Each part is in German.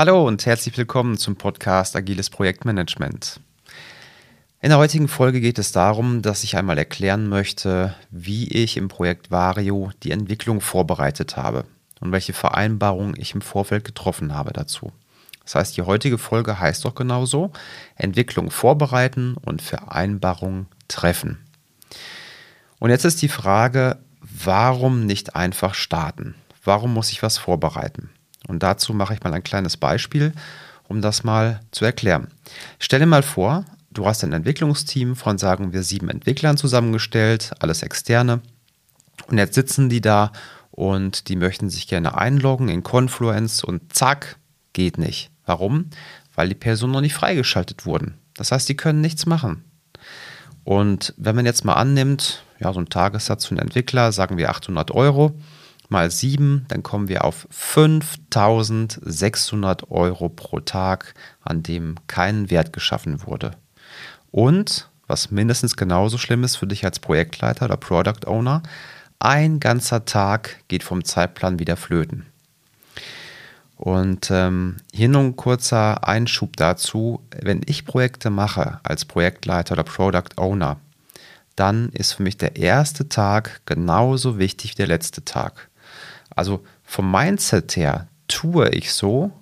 Hallo und herzlich willkommen zum Podcast Agiles Projektmanagement. In der heutigen Folge geht es darum, dass ich einmal erklären möchte, wie ich im Projekt Vario die Entwicklung vorbereitet habe und welche Vereinbarungen ich im Vorfeld getroffen habe dazu. Das heißt, die heutige Folge heißt doch genauso, Entwicklung vorbereiten und Vereinbarungen treffen. Und jetzt ist die Frage, warum nicht einfach starten? Warum muss ich was vorbereiten? Und dazu mache ich mal ein kleines Beispiel, um das mal zu erklären. Stell dir mal vor, du hast ein Entwicklungsteam von, sagen wir, sieben Entwicklern zusammengestellt, alles externe. Und jetzt sitzen die da und die möchten sich gerne einloggen in Confluence und zack, geht nicht. Warum? Weil die Personen noch nicht freigeschaltet wurden. Das heißt, die können nichts machen. Und wenn man jetzt mal annimmt, ja, so ein Tagessatz für einen Entwickler, sagen wir 800 Euro, mal 7, dann kommen wir auf 5600 Euro pro Tag, an dem kein Wert geschaffen wurde. Und, was mindestens genauso schlimm ist für dich als Projektleiter oder Product Owner, ein ganzer Tag geht vom Zeitplan wieder flöten. Und ähm, hier nur ein kurzer Einschub dazu. Wenn ich Projekte mache als Projektleiter oder Product Owner, dann ist für mich der erste Tag genauso wichtig wie der letzte Tag. Also vom Mindset her tue ich so,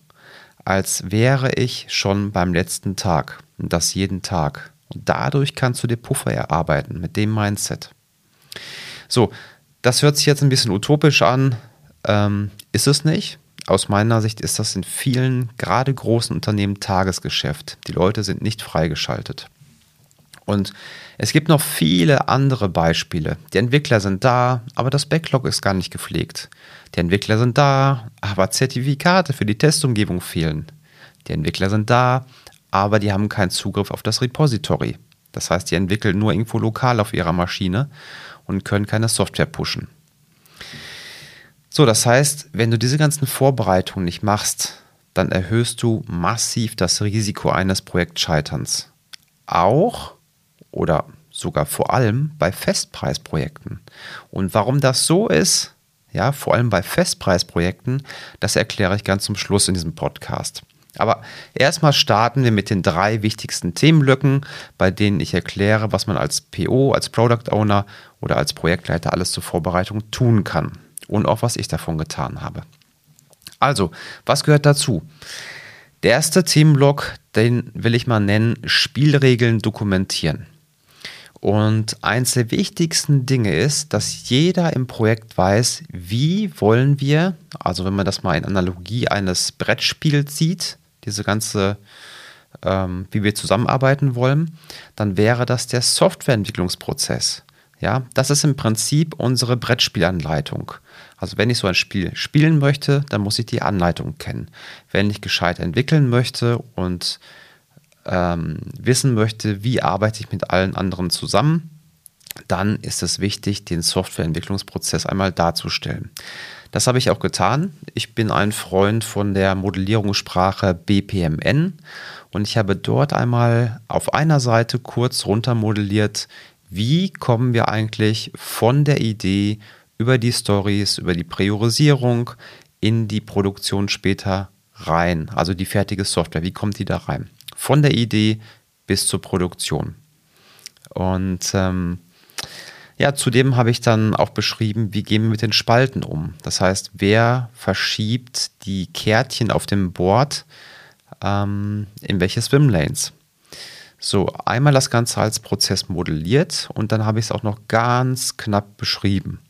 als wäre ich schon beim letzten Tag und das jeden Tag. Und dadurch kannst du dir Puffer erarbeiten mit dem Mindset. So, das hört sich jetzt ein bisschen utopisch an, ähm, ist es nicht. Aus meiner Sicht ist das in vielen, gerade großen Unternehmen Tagesgeschäft. Die Leute sind nicht freigeschaltet. Und es gibt noch viele andere Beispiele. Die Entwickler sind da, aber das Backlog ist gar nicht gepflegt. Die Entwickler sind da, aber Zertifikate für die Testumgebung fehlen. Die Entwickler sind da, aber die haben keinen Zugriff auf das Repository. Das heißt, die entwickeln nur irgendwo lokal auf ihrer Maschine und können keine Software pushen. So, das heißt, wenn du diese ganzen Vorbereitungen nicht machst, dann erhöhst du massiv das Risiko eines Projektscheiterns. Auch oder sogar vor allem bei Festpreisprojekten. Und warum das so ist, ja, vor allem bei Festpreisprojekten, das erkläre ich ganz zum Schluss in diesem Podcast. Aber erstmal starten wir mit den drei wichtigsten Themenlücken, bei denen ich erkläre, was man als PO, als Product Owner oder als Projektleiter alles zur Vorbereitung tun kann und auch was ich davon getan habe. Also, was gehört dazu? Der erste Themenblock, den will ich mal nennen, Spielregeln dokumentieren. Und eins der wichtigsten Dinge ist, dass jeder im Projekt weiß, wie wollen wir, also wenn man das mal in Analogie eines Brettspiels sieht, diese ganze, ähm, wie wir zusammenarbeiten wollen, dann wäre das der Softwareentwicklungsprozess. Ja, das ist im Prinzip unsere Brettspielanleitung. Also wenn ich so ein Spiel spielen möchte, dann muss ich die Anleitung kennen. Wenn ich gescheit entwickeln möchte und ähm, wissen möchte, wie arbeite ich mit allen anderen zusammen, dann ist es wichtig, den Softwareentwicklungsprozess einmal darzustellen. Das habe ich auch getan. Ich bin ein Freund von der Modellierungssprache BPMN und ich habe dort einmal auf einer Seite kurz runtermodelliert, wie kommen wir eigentlich von der Idee über die Stories, über die Priorisierung in die Produktion später rein, also die fertige Software, wie kommt die da rein? Von der Idee bis zur Produktion. Und ähm, ja, zudem habe ich dann auch beschrieben, wie gehen wir mit den Spalten um. Das heißt, wer verschiebt die Kärtchen auf dem Board ähm, in welche Swimlanes. So, einmal das Ganze als Prozess modelliert und dann habe ich es auch noch ganz knapp beschrieben.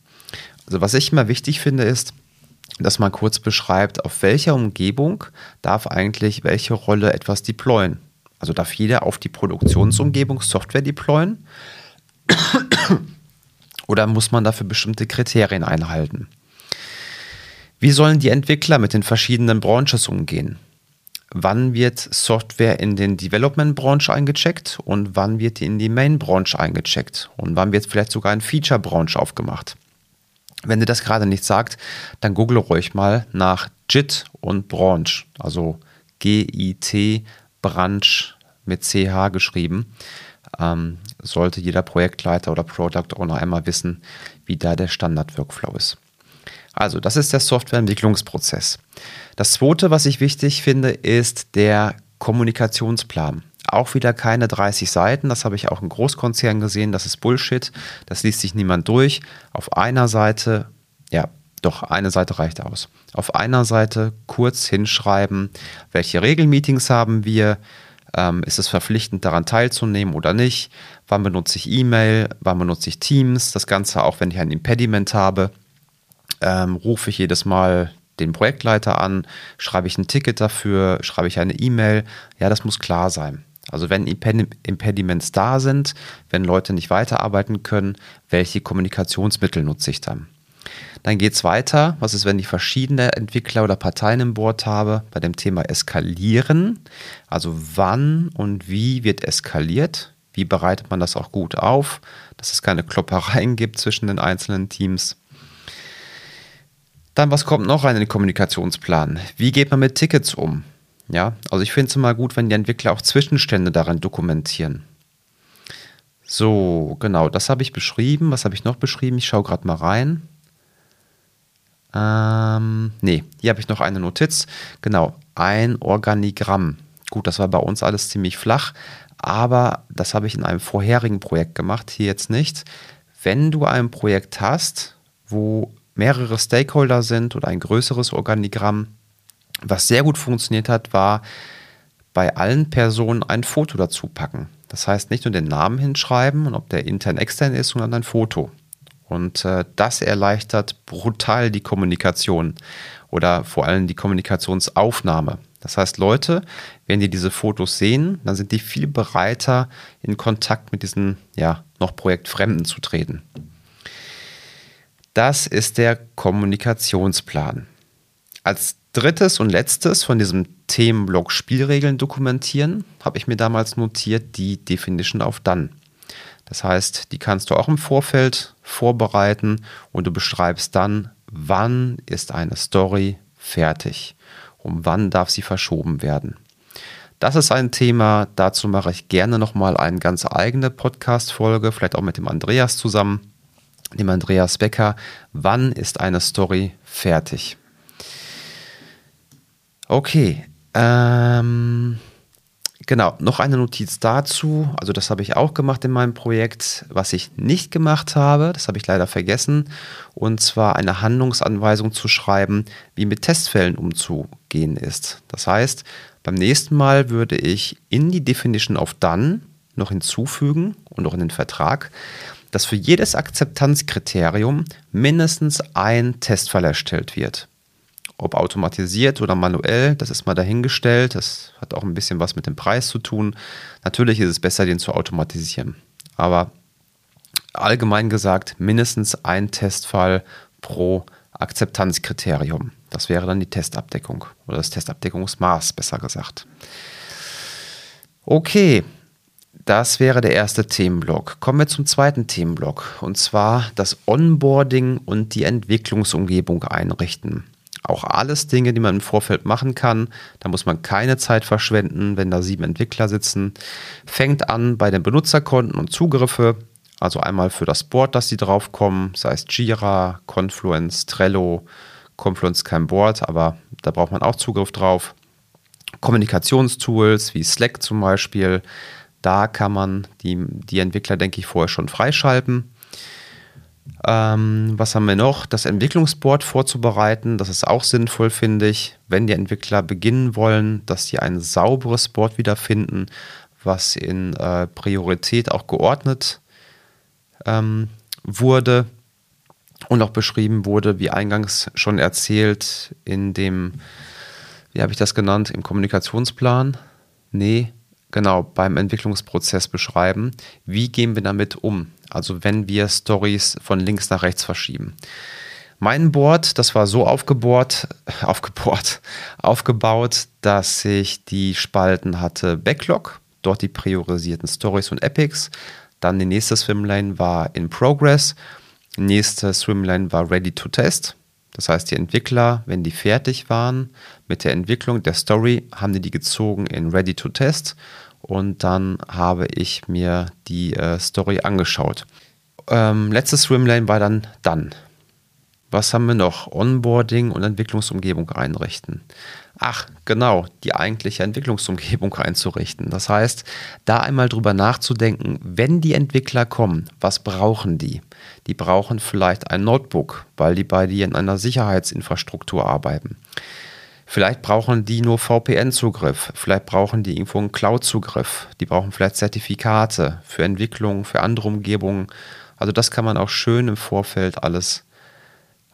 Also was ich immer wichtig finde, ist, dass man kurz beschreibt, auf welcher Umgebung darf eigentlich welche Rolle etwas deployen. Also darf jeder auf die Produktionsumgebung Software deployen? Oder muss man dafür bestimmte Kriterien einhalten? Wie sollen die Entwickler mit den verschiedenen Branches umgehen? Wann wird Software in den Development-Branche eingecheckt und wann wird die in die Main-Branche eingecheckt und wann wird vielleicht sogar ein Feature-Branche aufgemacht? Wenn dir das gerade nicht sagt, dann google ruhig mal nach JIT und Branch, also G-I-T Branch mit CH geschrieben. Ähm, sollte jeder Projektleiter oder Product Owner einmal wissen, wie da der Standard-Workflow ist. Also, das ist der Softwareentwicklungsprozess. Das zweite, was ich wichtig finde, ist der Kommunikationsplan. Auch wieder keine 30 Seiten, das habe ich auch in Großkonzernen gesehen, das ist Bullshit, das liest sich niemand durch. Auf einer Seite, ja, doch, eine Seite reicht aus. Auf einer Seite kurz hinschreiben, welche Regelmeetings haben wir, ähm, ist es verpflichtend daran teilzunehmen oder nicht, wann benutze ich E-Mail, wann benutze ich Teams, das Ganze auch, wenn ich ein Impediment habe, ähm, rufe ich jedes Mal den Projektleiter an, schreibe ich ein Ticket dafür, schreibe ich eine E-Mail, ja, das muss klar sein. Also wenn Impediments da sind, wenn Leute nicht weiterarbeiten können, welche Kommunikationsmittel nutze ich dann? Dann geht es weiter. Was ist, wenn ich verschiedene Entwickler oder Parteien im Board habe? Bei dem Thema Eskalieren. Also wann und wie wird eskaliert? Wie bereitet man das auch gut auf, dass es keine Kloppereien gibt zwischen den einzelnen Teams? Dann, was kommt noch rein in den Kommunikationsplan? Wie geht man mit Tickets um? Ja, also ich finde es immer gut, wenn die Entwickler auch Zwischenstände darin dokumentieren. So, genau, das habe ich beschrieben. Was habe ich noch beschrieben? Ich schaue gerade mal rein. Ähm, nee, hier habe ich noch eine Notiz. Genau, ein Organigramm. Gut, das war bei uns alles ziemlich flach, aber das habe ich in einem vorherigen Projekt gemacht, hier jetzt nicht. Wenn du ein Projekt hast, wo mehrere Stakeholder sind oder ein größeres Organigramm, was sehr gut funktioniert hat, war bei allen Personen ein Foto dazu packen. Das heißt, nicht nur den Namen hinschreiben und ob der intern extern ist, sondern ein Foto. Und äh, das erleichtert brutal die Kommunikation oder vor allem die Kommunikationsaufnahme. Das heißt, Leute, wenn die diese Fotos sehen, dann sind die viel bereiter, in Kontakt mit diesen ja, noch Projektfremden zu treten. Das ist der Kommunikationsplan. Als drittes und letztes von diesem Themenblock Spielregeln dokumentieren, habe ich mir damals notiert die Definition auf Dann. Das heißt, die kannst du auch im Vorfeld vorbereiten und du beschreibst dann, wann ist eine Story fertig und wann darf sie verschoben werden. Das ist ein Thema, dazu mache ich gerne nochmal eine ganz eigene Podcast-Folge, vielleicht auch mit dem Andreas zusammen, dem Andreas Becker. Wann ist eine Story fertig? Okay, ähm, Genau, noch eine Notiz dazu. Also das habe ich auch gemacht in meinem Projekt. Was ich nicht gemacht habe, das habe ich leider vergessen, und zwar eine Handlungsanweisung zu schreiben, wie mit Testfällen umzugehen ist. Das heißt, beim nächsten Mal würde ich in die Definition of Done noch hinzufügen und auch in den Vertrag, dass für jedes Akzeptanzkriterium mindestens ein Testfall erstellt wird. Ob automatisiert oder manuell, das ist mal dahingestellt. Das hat auch ein bisschen was mit dem Preis zu tun. Natürlich ist es besser, den zu automatisieren. Aber allgemein gesagt, mindestens ein Testfall pro Akzeptanzkriterium. Das wäre dann die Testabdeckung oder das Testabdeckungsmaß, besser gesagt. Okay, das wäre der erste Themenblock. Kommen wir zum zweiten Themenblock und zwar das Onboarding und die Entwicklungsumgebung einrichten. Auch alles Dinge, die man im Vorfeld machen kann. Da muss man keine Zeit verschwenden, wenn da sieben Entwickler sitzen. Fängt an bei den Benutzerkonten und Zugriffe. Also einmal für das Board, dass sie draufkommen, sei es Jira, Confluence, Trello. Confluence kein Board, aber da braucht man auch Zugriff drauf. Kommunikationstools wie Slack zum Beispiel. Da kann man die, die Entwickler, denke ich, vorher schon freischalten. Ähm, was haben wir noch? Das Entwicklungsboard vorzubereiten. Das ist auch sinnvoll, finde ich, wenn die Entwickler beginnen wollen, dass sie ein sauberes Board wiederfinden, was in äh, Priorität auch geordnet ähm, wurde und auch beschrieben wurde, wie eingangs schon erzählt, in dem, wie habe ich das genannt, im Kommunikationsplan? Nee, genau, beim Entwicklungsprozess beschreiben. Wie gehen wir damit um? Also wenn wir Stories von links nach rechts verschieben. Mein Board, das war so aufgebohrt, aufgebohrt, aufgebaut, dass ich die Spalten hatte Backlog, dort die priorisierten Stories und Epics. Dann die nächste Swimlane war in Progress. Die nächste Swimlane war Ready to Test. Das heißt, die Entwickler, wenn die fertig waren mit der Entwicklung der Story, haben die die gezogen in Ready to Test und dann habe ich mir die äh, Story angeschaut. Ähm, letzte Swimlane war dann dann. Was haben wir noch? Onboarding und Entwicklungsumgebung einrichten. Ach, genau, die eigentliche Entwicklungsumgebung einzurichten. Das heißt, da einmal drüber nachzudenken, wenn die Entwickler kommen, was brauchen die? Die brauchen vielleicht ein Notebook, weil die bei dir in einer Sicherheitsinfrastruktur arbeiten. Vielleicht brauchen die nur VPN-Zugriff, vielleicht brauchen die irgendwo einen Cloud-Zugriff, die brauchen vielleicht Zertifikate für Entwicklung, für andere Umgebungen. Also das kann man auch schön im Vorfeld alles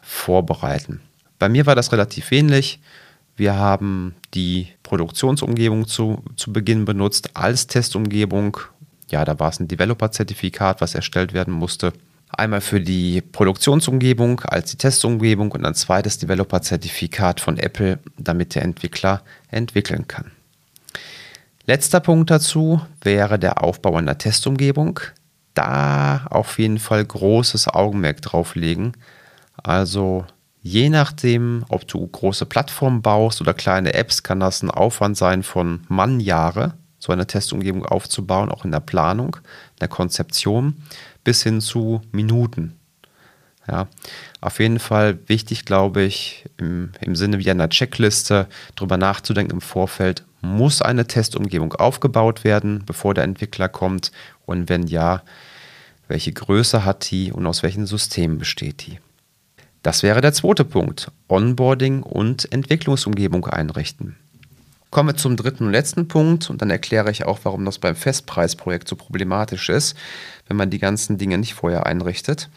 vorbereiten. Bei mir war das relativ ähnlich. Wir haben die Produktionsumgebung zu, zu Beginn benutzt als Testumgebung. Ja, da war es ein Developer-Zertifikat, was erstellt werden musste. Einmal für die Produktionsumgebung als die Testumgebung und ein zweites Developer-Zertifikat von Apple, damit der Entwickler entwickeln kann. Letzter Punkt dazu wäre der Aufbau einer Testumgebung. Da auf jeden Fall großes Augenmerk drauf legen. Also Je nachdem, ob du große Plattformen baust oder kleine Apps, kann das ein Aufwand sein von Mannjahre, so eine Testumgebung aufzubauen, auch in der Planung, in der Konzeption, bis hin zu Minuten. Ja, auf jeden Fall wichtig, glaube ich, im, im Sinne wie einer Checkliste, darüber nachzudenken im Vorfeld, muss eine Testumgebung aufgebaut werden, bevor der Entwickler kommt? Und wenn ja, welche Größe hat die und aus welchen Systemen besteht die? Das wäre der zweite Punkt. Onboarding und Entwicklungsumgebung einrichten. Kommen wir zum dritten und letzten Punkt und dann erkläre ich auch, warum das beim Festpreisprojekt so problematisch ist, wenn man die ganzen Dinge nicht vorher einrichtet.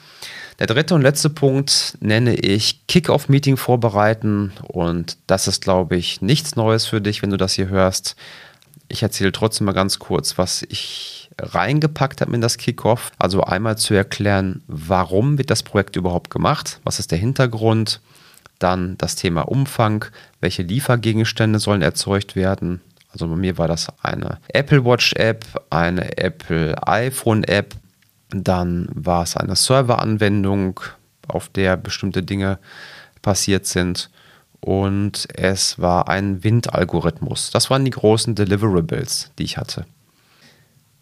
Der dritte und letzte Punkt nenne ich Kick-Off-Meeting vorbereiten und das ist, glaube ich, nichts Neues für dich, wenn du das hier hörst. Ich erzähle trotzdem mal ganz kurz, was ich reingepackt habe in das Kickoff. Also einmal zu erklären, warum wird das Projekt überhaupt gemacht, was ist der Hintergrund, dann das Thema Umfang, welche Liefergegenstände sollen erzeugt werden. Also bei mir war das eine Apple Watch App, eine Apple iPhone App, dann war es eine Serveranwendung, auf der bestimmte Dinge passiert sind und es war ein Windalgorithmus. Das waren die großen Deliverables, die ich hatte.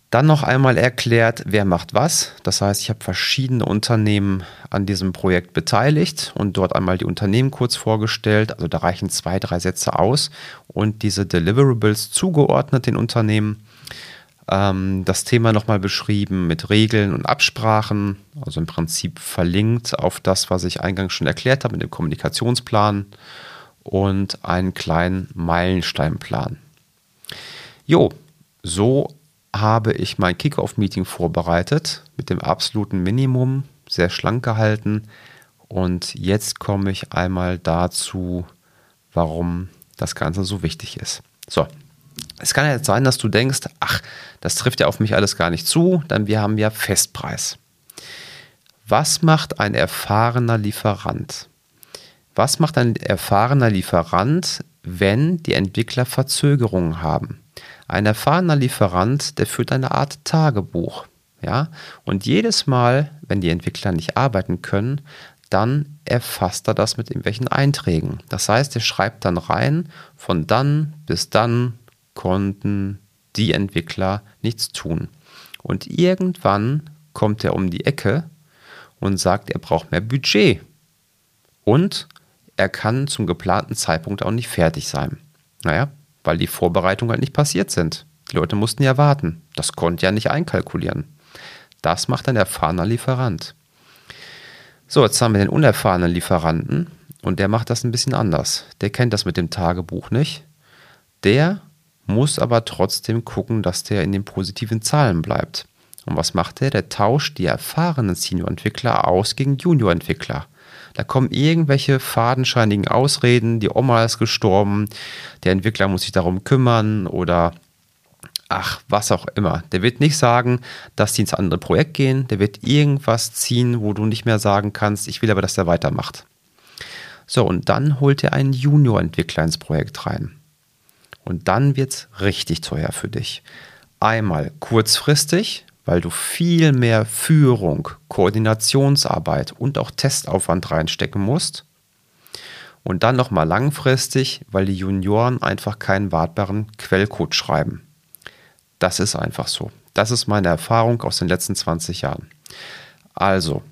Dann noch einmal erklärt, wer macht was. Das heißt, ich habe verschiedene Unternehmen an diesem Projekt beteiligt und dort einmal die Unternehmen kurz vorgestellt. Also da reichen zwei, drei Sätze aus und diese Deliverables zugeordnet den Unternehmen. Ähm, das Thema nochmal beschrieben mit Regeln und Absprachen, also im Prinzip verlinkt auf das, was ich eingangs schon erklärt habe mit dem Kommunikationsplan und einen kleinen Meilensteinplan. Jo, so habe ich mein Kickoff-Meeting vorbereitet mit dem absoluten Minimum, sehr schlank gehalten. Und jetzt komme ich einmal dazu, warum das Ganze so wichtig ist. So, es kann jetzt sein, dass du denkst, ach, das trifft ja auf mich alles gar nicht zu, denn wir haben ja Festpreis. Was macht ein erfahrener Lieferant? Was macht ein erfahrener Lieferant, wenn die Entwickler Verzögerungen haben? Ein erfahrener Lieferant, der führt eine Art Tagebuch. Ja? Und jedes Mal, wenn die Entwickler nicht arbeiten können, dann erfasst er das mit irgendwelchen Einträgen. Das heißt, er schreibt dann rein, von dann bis dann konnten die Entwickler nichts tun. Und irgendwann kommt er um die Ecke und sagt, er braucht mehr Budget. Und er kann zum geplanten Zeitpunkt auch nicht fertig sein. Naja, weil die Vorbereitungen halt nicht passiert sind. Die Leute mussten ja warten. Das konnte ja nicht einkalkulieren. Das macht ein erfahrener Lieferant. So, jetzt haben wir den unerfahrenen Lieferanten und der macht das ein bisschen anders. Der kennt das mit dem Tagebuch nicht. Der muss aber trotzdem gucken, dass der in den positiven Zahlen bleibt. Und was macht der? Der tauscht die erfahrenen Senior-Entwickler aus gegen Junior-Entwickler. Da kommen irgendwelche fadenscheinigen Ausreden, die Oma ist gestorben, der Entwickler muss sich darum kümmern oder ach, was auch immer. Der wird nicht sagen, dass die ins andere Projekt gehen, der wird irgendwas ziehen, wo du nicht mehr sagen kannst, ich will aber, dass der weitermacht. So, und dann holt er einen Junior-Entwickler ins Projekt rein. Und dann wird es richtig teuer für dich. Einmal kurzfristig, weil du viel mehr Führung, Koordinationsarbeit und auch Testaufwand reinstecken musst. Und dann nochmal langfristig, weil die Junioren einfach keinen wartbaren Quellcode schreiben. Das ist einfach so. Das ist meine Erfahrung aus den letzten 20 Jahren. Also,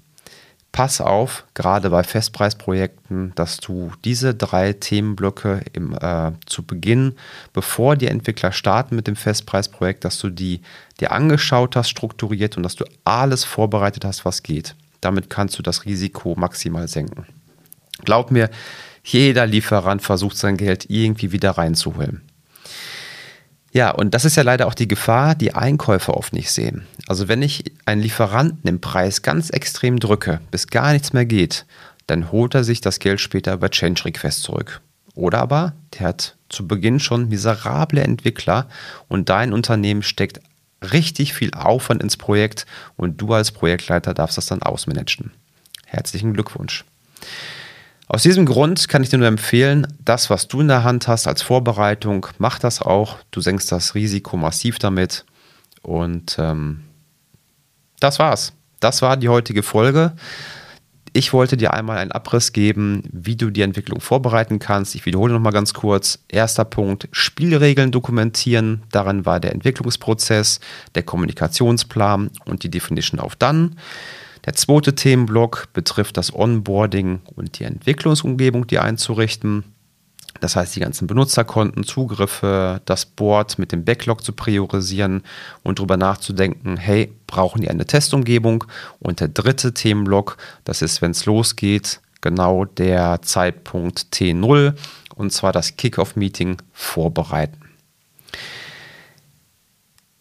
pass auf, gerade bei Festpreisprojekten, dass du diese drei Themenblöcke im, äh, zu Beginn, bevor die Entwickler starten mit dem Festpreisprojekt, dass du die dir angeschaut hast, strukturiert und dass du alles vorbereitet hast, was geht. Damit kannst du das Risiko maximal senken. Glaub mir, jeder Lieferant versucht sein Geld irgendwie wieder reinzuholen. Ja, und das ist ja leider auch die Gefahr, die Einkäufer oft nicht sehen. Also wenn ich einen Lieferanten im Preis ganz extrem drücke, bis gar nichts mehr geht, dann holt er sich das Geld später über Change Request zurück. Oder aber der hat zu Beginn schon miserable Entwickler und dein Unternehmen steckt richtig viel Aufwand ins Projekt und du als Projektleiter darfst das dann ausmanagen. Herzlichen Glückwunsch. Aus diesem Grund kann ich dir nur empfehlen, das, was du in der Hand hast als Vorbereitung, mach das auch. Du senkst das Risiko massiv damit. Und ähm, das war's. Das war die heutige Folge. Ich wollte dir einmal einen Abriss geben, wie du die Entwicklung vorbereiten kannst. Ich wiederhole nochmal ganz kurz. Erster Punkt, Spielregeln dokumentieren. Daran war der Entwicklungsprozess, der Kommunikationsplan und die Definition auf Dann. Der zweite Themenblock betrifft das Onboarding und die Entwicklungsumgebung, die einzurichten. Das heißt, die ganzen Benutzerkonten, Zugriffe, das Board mit dem Backlog zu priorisieren und darüber nachzudenken, hey, brauchen die eine Testumgebung? Und der dritte Themenblock, das ist, wenn es losgeht, genau der Zeitpunkt T0 und zwar das Kickoff-Meeting vorbereiten.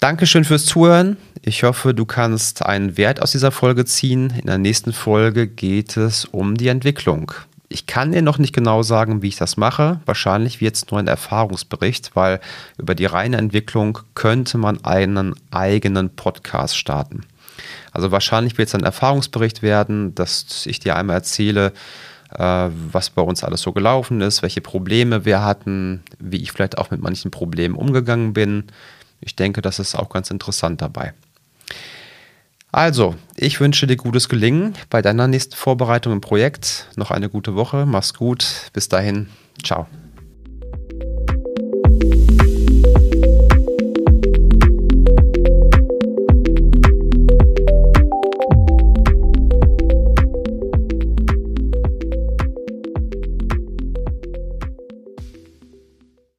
Dankeschön fürs Zuhören. Ich hoffe, du kannst einen Wert aus dieser Folge ziehen. In der nächsten Folge geht es um die Entwicklung. Ich kann dir noch nicht genau sagen, wie ich das mache. Wahrscheinlich wird es nur ein Erfahrungsbericht, weil über die reine Entwicklung könnte man einen eigenen Podcast starten. Also wahrscheinlich wird es ein Erfahrungsbericht werden, dass ich dir einmal erzähle, äh, was bei uns alles so gelaufen ist, welche Probleme wir hatten, wie ich vielleicht auch mit manchen Problemen umgegangen bin, ich denke, das ist auch ganz interessant dabei. Also, ich wünsche dir gutes Gelingen bei deiner nächsten Vorbereitung im Projekt. Noch eine gute Woche. Mach's gut. Bis dahin. Ciao.